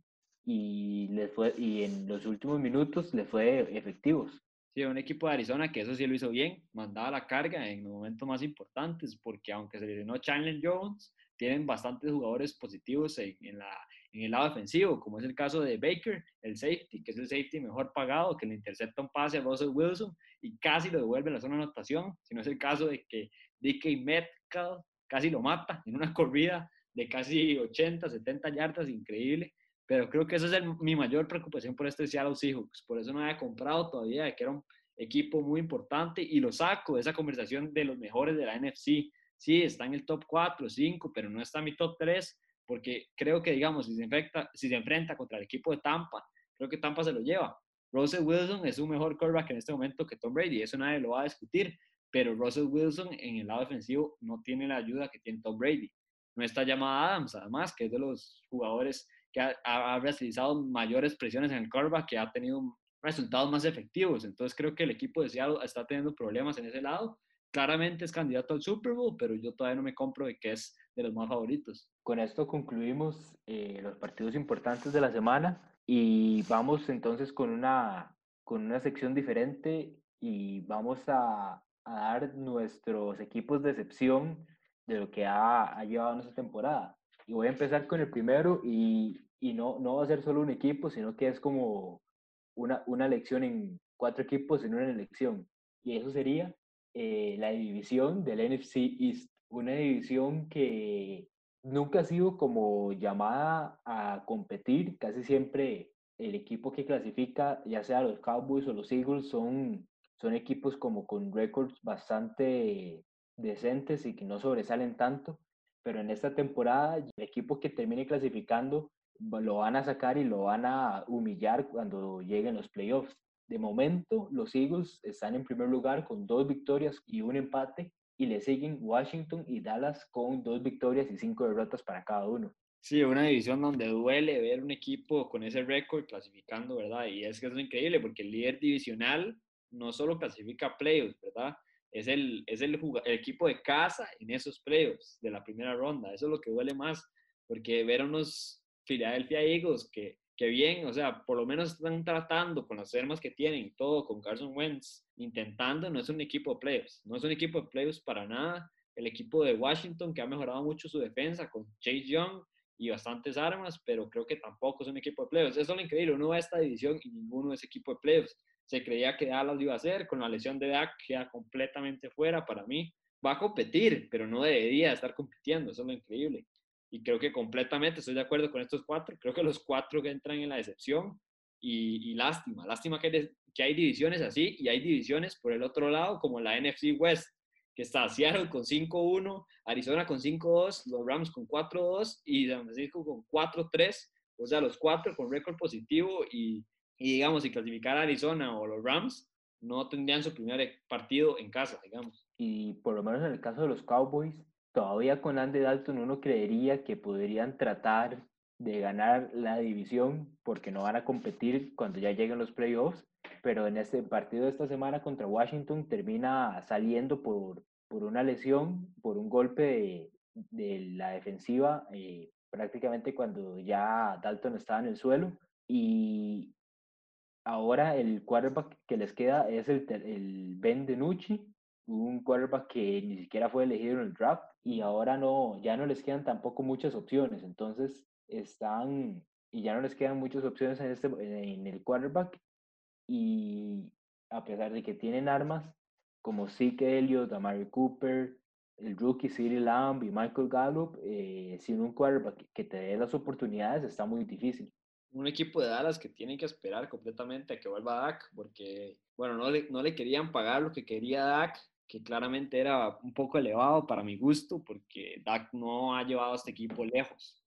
y, les fue, y en los últimos minutos les fue efectivos. Sí, un equipo de Arizona que eso sí lo hizo bien, mandaba la carga en los momentos más importantes, porque aunque se lesionó Chandler Jones, tienen bastantes jugadores positivos en, en, la, en el lado defensivo, como es el caso de Baker, el safety, que es el safety mejor pagado, que le intercepta un pase a Russell Wilson y casi lo devuelve a la zona de anotación, si no es el caso de que DK Metcalf casi lo mata en una corrida de casi 80, 70 yardas, increíble. Pero creo que esa es mi mayor preocupación por este Seattle Seahawks. Por eso no había comprado todavía, de que era un equipo muy importante y lo saco de esa conversación de los mejores de la NFC. Sí, está en el top 4, 5, pero no está en mi top 3, porque creo que, digamos, si se, enfrenta, si se enfrenta contra el equipo de Tampa, creo que Tampa se lo lleva. Russell Wilson es un mejor quarterback en este momento que Tom Brady, eso nadie lo va a discutir, pero Russell Wilson en el lado defensivo no tiene la ayuda que tiene Tom Brady. No está llamada Adams, además, que es de los jugadores que ha, ha realizado mayores presiones en el quarterback, que ha tenido resultados más efectivos. Entonces creo que el equipo de Seattle está teniendo problemas en ese lado. Claramente es candidato al Super Bowl, pero yo todavía no me compro de que es de los más favoritos. Con esto concluimos eh, los partidos importantes de la semana y vamos entonces con una, con una sección diferente y vamos a a dar nuestros equipos de excepción de lo que ha, ha llevado nuestra temporada. Y voy a empezar con el primero y, y, no, no va a ser solo un equipo, sino que es como una, una elección en cuatro equipos en una elección. Y eso sería eh, la división del NFC East, una división que nunca ha sido como llamada a competir, casi siempre el equipo que clasifica, ya sea los Cowboys o los Eagles, son son equipos como con récords bastante decentes y que no sobresalen tanto, pero en esta temporada el equipo que termine clasificando lo van a sacar y lo van a humillar cuando lleguen los playoffs. De momento, los Eagles están en primer lugar con dos victorias y un empate y le siguen Washington y Dallas con dos victorias y cinco derrotas para cada uno. Sí, una división donde duele ver un equipo con ese récord clasificando, ¿verdad? Y es que es increíble porque el líder divisional no solo clasifica playoffs, ¿verdad? Es el, es el, equipo de casa en esos playoffs de la primera ronda. Eso es lo que duele más, porque ver a unos Philadelphia Eagles que, que bien, o sea, por lo menos están tratando con las armas que tienen, todo con Carson Wentz, intentando, no es un equipo de playoffs, no es un equipo de playoffs para nada. El equipo de Washington que ha mejorado mucho su defensa con Chase Young y bastantes armas, pero creo que tampoco es un equipo de playoffs. Eso es lo increíble, uno va a esta división y ninguno es equipo de playoffs se creía que Dallas iba a hacer, con la lesión de Dak queda completamente fuera para mí. Va a competir, pero no debería estar compitiendo, eso es lo increíble. Y creo que completamente estoy de acuerdo con estos cuatro, creo que los cuatro que entran en la decepción y, lástima, lástima que hay, que hay divisiones así y hay divisiones por el otro lado como la NFC West, que está Seattle con 5-1, Arizona con 5-2, los Rams con 4-2 y San Francisco con 4-3, o sea, los cuatro con récord positivo y, y digamos, si clasificara Arizona o los Rams, no tendrían su primer partido en casa, digamos. Y por lo menos en el caso de los Cowboys, todavía con Andy Dalton uno creería que podrían tratar de ganar la división porque no van a competir cuando ya lleguen los playoffs, pero en este partido de esta semana contra Washington termina saliendo por, por una lesión, por un golpe de, de la defensiva, eh, prácticamente cuando ya Dalton estaba en el suelo. Y, ahora el quarterback que les queda es el, Ben DiNucci, un quarterback que ni siquiera fue elegido en el draft y ahora no, ya no les quedan tampoco muchas opciones. Entonces están, y ya no les quedan muchas opciones en, este, en el quarterback. y a pesar de que tienen armas como Zeke Elliott, Amari Cooper, el rookie CeeDee Lamb y Michael Gallup, eh, sin un quarterback que te dé las oportunidades está muy difícil. Un equipo de Dallas que tiene que esperar completamente a que vuelva Dak, porque, bueno, no le, no le querían pagar lo que quería Dak, que claramente era un poco elevado para mi gusto, porque Dak no ha llevado a este equipo lejos.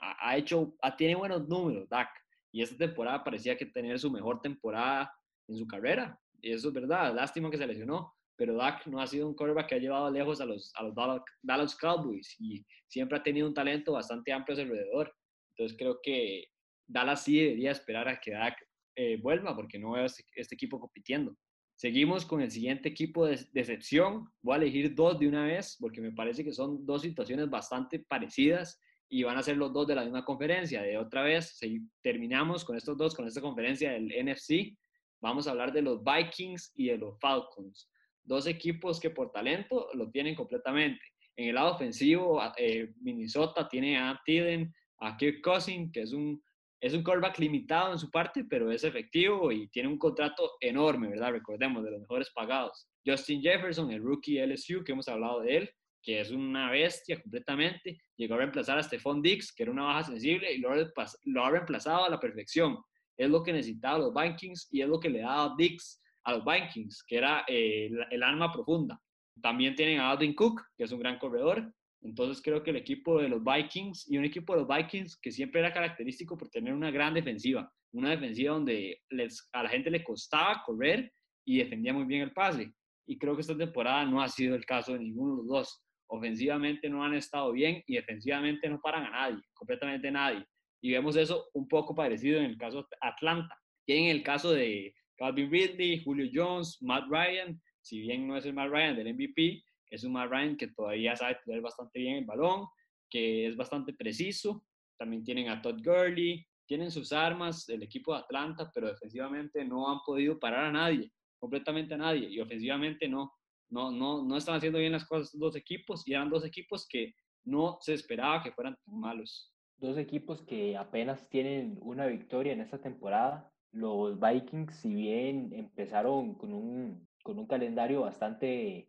ha, ha, hecho, ha, tiene buenos números Dak, y esta temporada parecía que tener su mejor temporada en su carrera. Y eso es verdad, lástima que se lesionó, pero Dak no ha sido un quarterback que ha llevado lejos a los, a los Dallas Cowboys y siempre ha tenido un talento bastante amplio a su alrededor. Entonces creo que Dallas sí debería esperar a que Dak eh, vuelva porque no veo este, este, equipo compitiendo. Seguimos con el siguiente equipo de decepción. Voy a elegir dos de una vez porque me parece que son dos situaciones bastante parecidas y van a ser los dos de la misma conferencia. De otra vez, si terminamos con estos dos, con esta conferencia del NFC, vamos a hablar de los Vikings y de los Falcons dos equipos que por talento lo tienen completamente. En el lado ofensivo, eh, Minnesota tiene a Tilden, a Kirk Cousins, que es un, es un quarterback limitado en su parte, pero es efectivo y tiene un contrato enorme, ¿verdad? Recordemos, de los mejores pagados. Justin Jefferson, el rookie LSU, que hemos hablado de él, que es una bestia completamente, llegó a reemplazar a Stephon Dix, que era una baja sensible, y lo, ha reemplazado a la perfección. Es lo que necesitaban los Vikings y es lo que le daba Dix a los Vikings, que era eh, el, alma profunda. También tienen a Alvin Cook, que es un gran corredor. Entonces creo que el equipo de los Vikings y un equipo de los Vikings que siempre era característico por tener una gran defensiva, una defensiva donde les, a la gente le costaba correr y defendía muy bien el pase. Y creo que esta temporada no ha sido el caso de ninguno de los dos. Ofensivamente no han estado bien y defensivamente no paran a nadie, completamente nadie. Y vemos eso un poco parecido en el caso de Atlanta. Y en el caso de, Calvin Ridley, Julio Jones, Matt Ryan, si bien no es el Matt Ryan del MVP, es un Matt Ryan que todavía sabe tener bastante bien el balón, que es bastante preciso. También tienen a Todd Gurley, tienen sus armas, el equipo de Atlanta, pero defensivamente no han podido parar a nadie, completamente a nadie, y ofensivamente no, no, no, no están haciendo bien las cosas dos equipos, y eran dos equipos que no se esperaba que fueran tan malos. Dos equipos que apenas tienen una victoria en esta temporada, los Vikings, si bien empezaron con un, con un calendario bastante,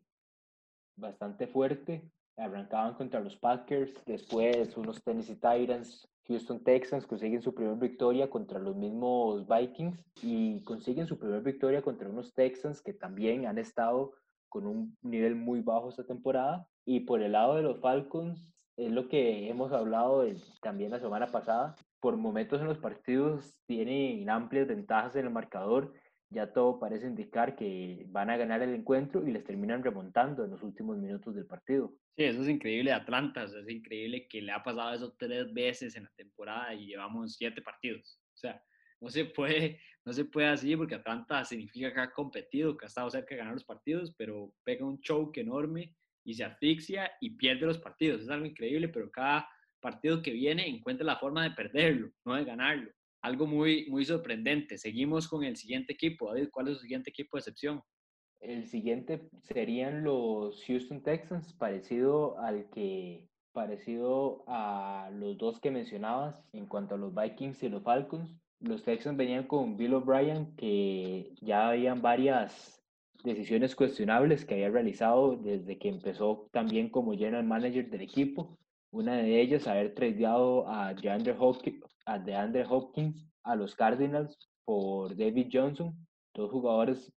bastante fuerte, arrancaban contra los Packers, después unos Tennessee Titans, Houston Texans consiguen su primera victoria contra los mismos Vikings y consiguen su primera victoria contra unos Texans que también han estado con un nivel muy bajo esta temporada. Y por el lado de los Falcons, es lo que hemos hablado también la semana pasada, por momentos en los partidos tienen amplias ventajas en el marcador, ya todo parece indicar que van a ganar el encuentro y les terminan remontando en los últimos minutos del partido. Sí, eso es increíble de Atlanta, es increíble que le ha pasado eso tres veces en la temporada y llevamos siete partidos. O sea, no se puede, no se puede así porque Atlanta significa que ha competido, que ha estado cerca de ganar los partidos, pero pega un choke enorme y se asfixia y pierde los partidos. Es algo increíble, pero cada partido que viene encuentra la forma de perderlo, no de ganarlo. Algo muy, muy sorprendente. Seguimos con el siguiente equipo. David, ¿cuál es su siguiente equipo de excepción? El siguiente serían los Houston Texans, parecido al que parecido a los dos que mencionabas en cuanto a los Vikings y los Falcons. Los Texans venían con Bill O'Brien, que ya habían varias decisiones cuestionables que había realizado desde que empezó también como general manager del equipo. Una de ellas, haber tradeado a DeAndre Hopkins, a, DeAndre Hopkins a los Cardinals por David Johnson, dos jugadores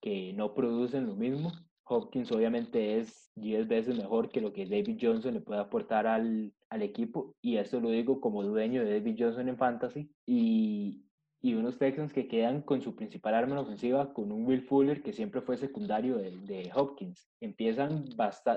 que no producen lo mismo. Hopkins obviamente es 10 veces mejor que lo que David Johnson le puede aportar al, al equipo y esto lo digo como dueño de David Johnson en Fantasy y, y unos Texans que quedan con su principal arma en ofensiva, con un Will Fuller que siempre fue secundario de, de Hopkins. Empiezan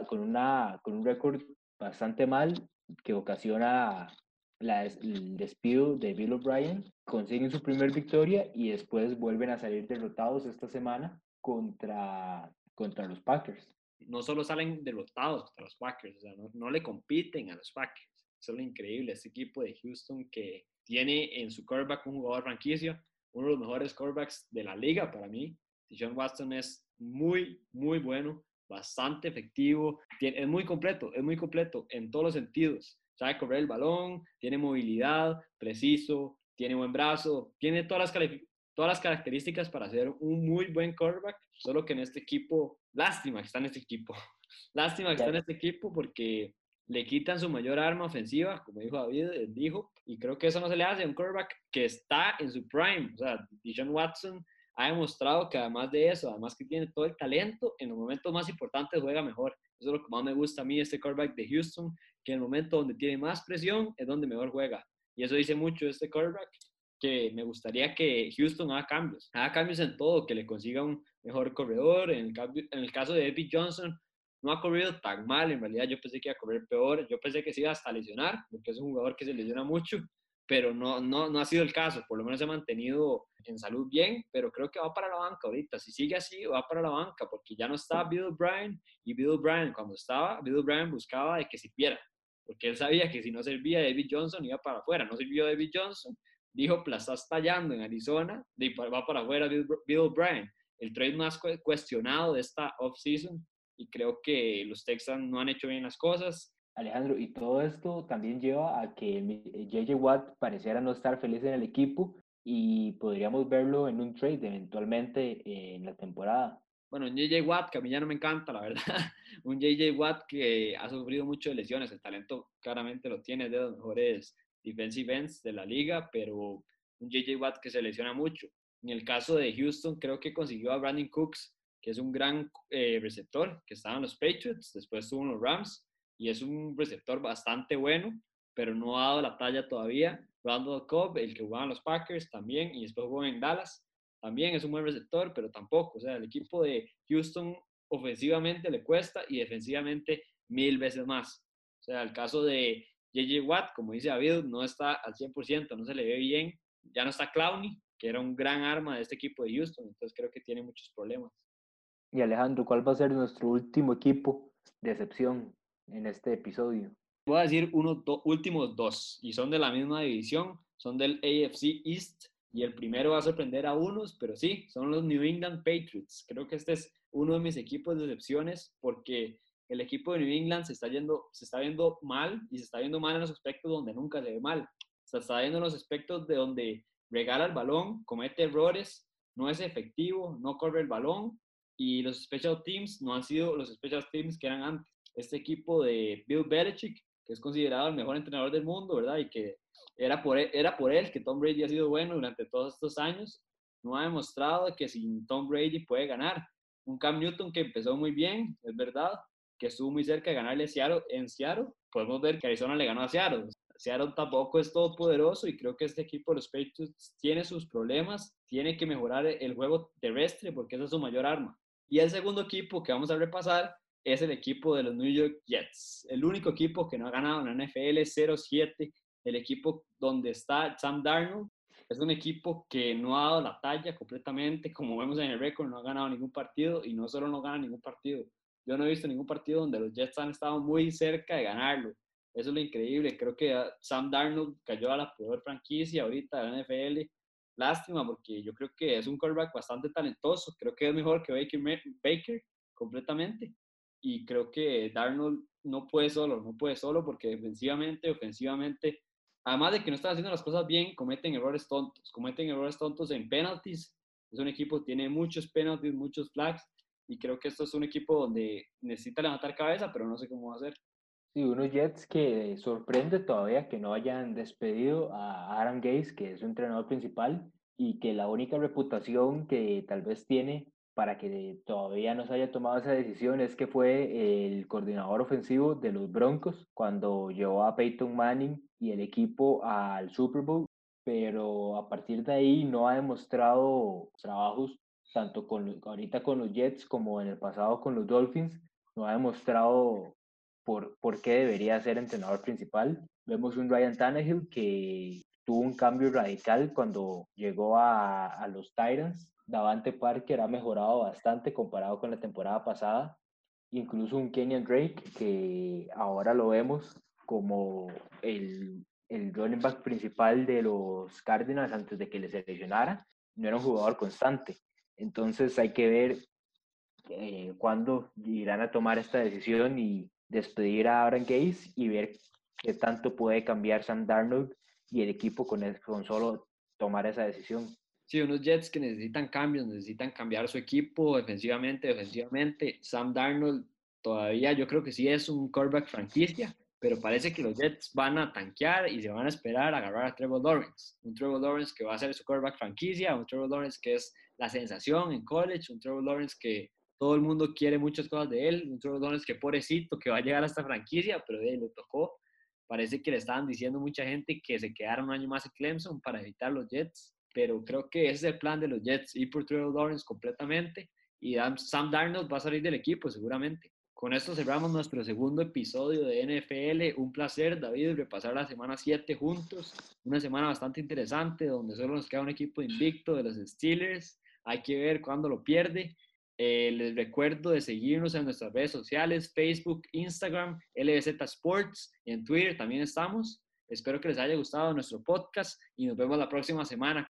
con, una, con un récord bastante mal que ocasiona la, el despido de Bill O'Brien, consiguen su primer victoria y después vuelven a salir derrotados esta semana contra, contra los Packers. No solo salen derrotados contra los Packers, no, no le compiten a los Packers. Es lo increíble, este equipo de Houston que tiene en su quarterback un jugador franquicia, uno de los mejores quarterbacks de la liga para mí. John Watson es muy, muy bueno bastante efectivo, es muy completo, es muy completo en todos los sentidos. Sabe correr el balón, tiene movilidad, preciso, tiene buen brazo, tiene todas las, todas las características para ser un muy buen quarterback, solo que en este equipo, lástima que está en este equipo, lástima que está en este equipo porque le quitan su mayor arma ofensiva, como dijo David, dijo, y creo que eso no se le hace a un quarterback que está en su prime. O sea, Dijon Watson ha demostrado que además de eso, además que tiene todo el talento, en los momentos más importantes juega mejor. Eso es lo que más me gusta a mí, este quarterback de Houston, que en el momento donde tiene más presión es donde mejor juega. Y eso dice mucho este quarterback, que me gustaría que Houston haga cambios, haga cambios en todo, que le consiga un mejor corredor. En el, en el caso de Eddie Johnson, no ha corrido tan mal, en realidad yo pensé que iba a correr peor, yo pensé que se iba hasta lesionar, porque es un jugador que se lesiona mucho, pero no, no, no ha sido el caso, por lo menos se ha mantenido en salud bien, pero creo que va para la banca ahorita, si sigue así, va para la banca, porque ya no está Bill Bryan, y Bill Bryan cuando estaba, Bill Bryan buscaba de que sirviera, porque él sabía que si no servía David Johnson iba para afuera, no sirvió David Johnson, dijo, Plaza está estallando en Arizona, va para afuera Bill, Bill Bryan, el trade más cuestionado de esta offseason, y creo que los Texans no han hecho bien las cosas, Alejandro, y todo esto también lleva a que JJ Watt pareciera no estar feliz en el equipo y podríamos verlo en un trade eventualmente en la temporada. Bueno, un JJ Watt que a mí ya no me encanta, la verdad. un JJ Watt que ha sufrido mucho de lesiones. El talento claramente lo tiene, de los mejores defensive ends de la liga, pero un JJ Watt que se lesiona mucho. En el caso de Houston, creo que consiguió a Brandon Cooks, que es un gran eh, receptor, que estaba en los Patriots, después estuvo en los Rams y es un receptor bastante bueno, pero no ha dado la talla todavía. Randall Cobb, el que jugaba en los Packers también, y después jugó en Dallas, también es un buen receptor, pero tampoco. O sea, el equipo de Houston ofensivamente le cuesta y defensivamente mil veces más. O sea, el caso de JJ Watt, como dice David, no está al 100%, no se le ve bien. Ya no está Clowney, que era un gran arma de este equipo de Houston, entonces creo que tiene muchos problemas. Y Alejandro, ¿cuál va a ser nuestro último equipo de excepción? En este episodio? Voy a decir unos últimos dos y son de la misma división, son del AFC East y el primero va a sorprender a unos, pero sí, son los New England Patriots. Creo que este es uno de mis equipos de excepciones porque el equipo de New England se está, yendo, se está viendo mal y se está viendo mal en los aspectos donde nunca se ve mal. Se está viendo en los aspectos de donde regala el balón, comete errores, no es efectivo, no corre el balón y los special teams no han sido los special teams que eran antes este equipo de Bill Belichick, que es considerado el mejor entrenador del mundo, ¿verdad? Y que era por él, era por él que Tom Brady ha sido bueno durante todos estos años. No ha demostrado que sin Tom Brady puede ganar. Un Cam Newton que empezó muy bien, es verdad, que estuvo muy cerca de ganarle a Seattle, en Seattle. Podemos ver que Arizona le ganó a Seattle. Seattle tampoco es todopoderoso y creo que este equipo, los Patriots, tiene sus problemas, tiene que mejorar el juego terrestre porque esa es su mayor arma. Y el segundo equipo que vamos a repasar es el equipo de los New York Jets, el único equipo que no ha ganado en la NFL 0-7, el equipo donde está Sam Darnold. Es un equipo que no ha dado la talla completamente, como vemos en el récord, no ha ganado ningún partido y no solo no gana ningún partido. Yo no he visto ningún partido donde los Jets han estado muy cerca de ganarlo. Eso es lo increíble. Creo que Sam Darnold cayó a la peor franquicia ahorita de la NFL. Lástima porque yo creo que es un quarterback bastante talentoso. Creo que es mejor que Baker, Baker completamente y creo que Darnold no puede solo, no puede solo porque defensivamente, ofensivamente, además de que no están haciendo las cosas bien, cometen errores tontos, cometen errores tontos en penalties. Es un equipo que tiene muchos penalties, muchos flags y creo que esto es un equipo donde necesita levantar cabeza, pero no sé cómo va a hacer. Sí, unos Jets que sorprende todavía que no hayan despedido a Aaron Gaze, que es su entrenador principal, y que la única reputación que tal vez tiene para que todavía no se haya tomado esa decisión es que fue el coordinador ofensivo de los Broncos cuando llevó a Peyton Manning y el equipo al Super Bowl, pero a partir de ahí no ha demostrado trabajos tanto con, ahorita con los Jets como en el pasado con los Dolphins, no ha demostrado por, por qué debería ser entrenador principal. Vemos un Ryan Tannehill que tuvo un cambio radical cuando llegó a, los Titans Davante Parker ha mejorado bastante comparado con la temporada pasada. Incluso un Kenyan Drake, que ahora lo vemos como el, running back principal de los Cardinals antes de que le seleccionara, no era un jugador constante. Entonces hay que ver eh, cuándo irán a tomar esta decisión y despedir a Aaron Gaze y ver qué tanto puede cambiar Sam Darnold y el equipo con, con solo tomar esa decisión. Sí, unos Jets que necesitan cambios, necesitan cambiar su equipo defensivamente, defensivamente. Sam Darnold todavía yo creo que sí es un quarterback franquicia, pero parece que los Jets van a tanquear y se van a esperar a agarrar a Trevor Lawrence. Un Trevor Lawrence que va a ser su quarterback franquicia, un Trevor Lawrence que es la sensación en college, un Trevor Lawrence que todo el mundo quiere muchas cosas de él, un Trevor Lawrence que pobrecito que va a llegar a esta franquicia, pero de él le tocó. Parece que le estaban diciendo mucha gente que se quedara un año más en Clemson para evitar los Jets pero creo que ese es el plan de los Jets, ir por Trevor Lawrence completamente y Sam Darnold va a salir del equipo seguramente. Con esto cerramos nuestro segundo episodio de NFL. Un placer, David, repasar la semana 7 juntos. Una semana bastante interesante donde solo nos queda un equipo invicto de los Steelers. Hay que ver cuándo lo pierde. Eh, les recuerdo de seguirnos en nuestras redes sociales, Facebook, Instagram, LBZ Sports y en Twitter también estamos. Espero que les haya gustado nuestro podcast y nos vemos la próxima semana.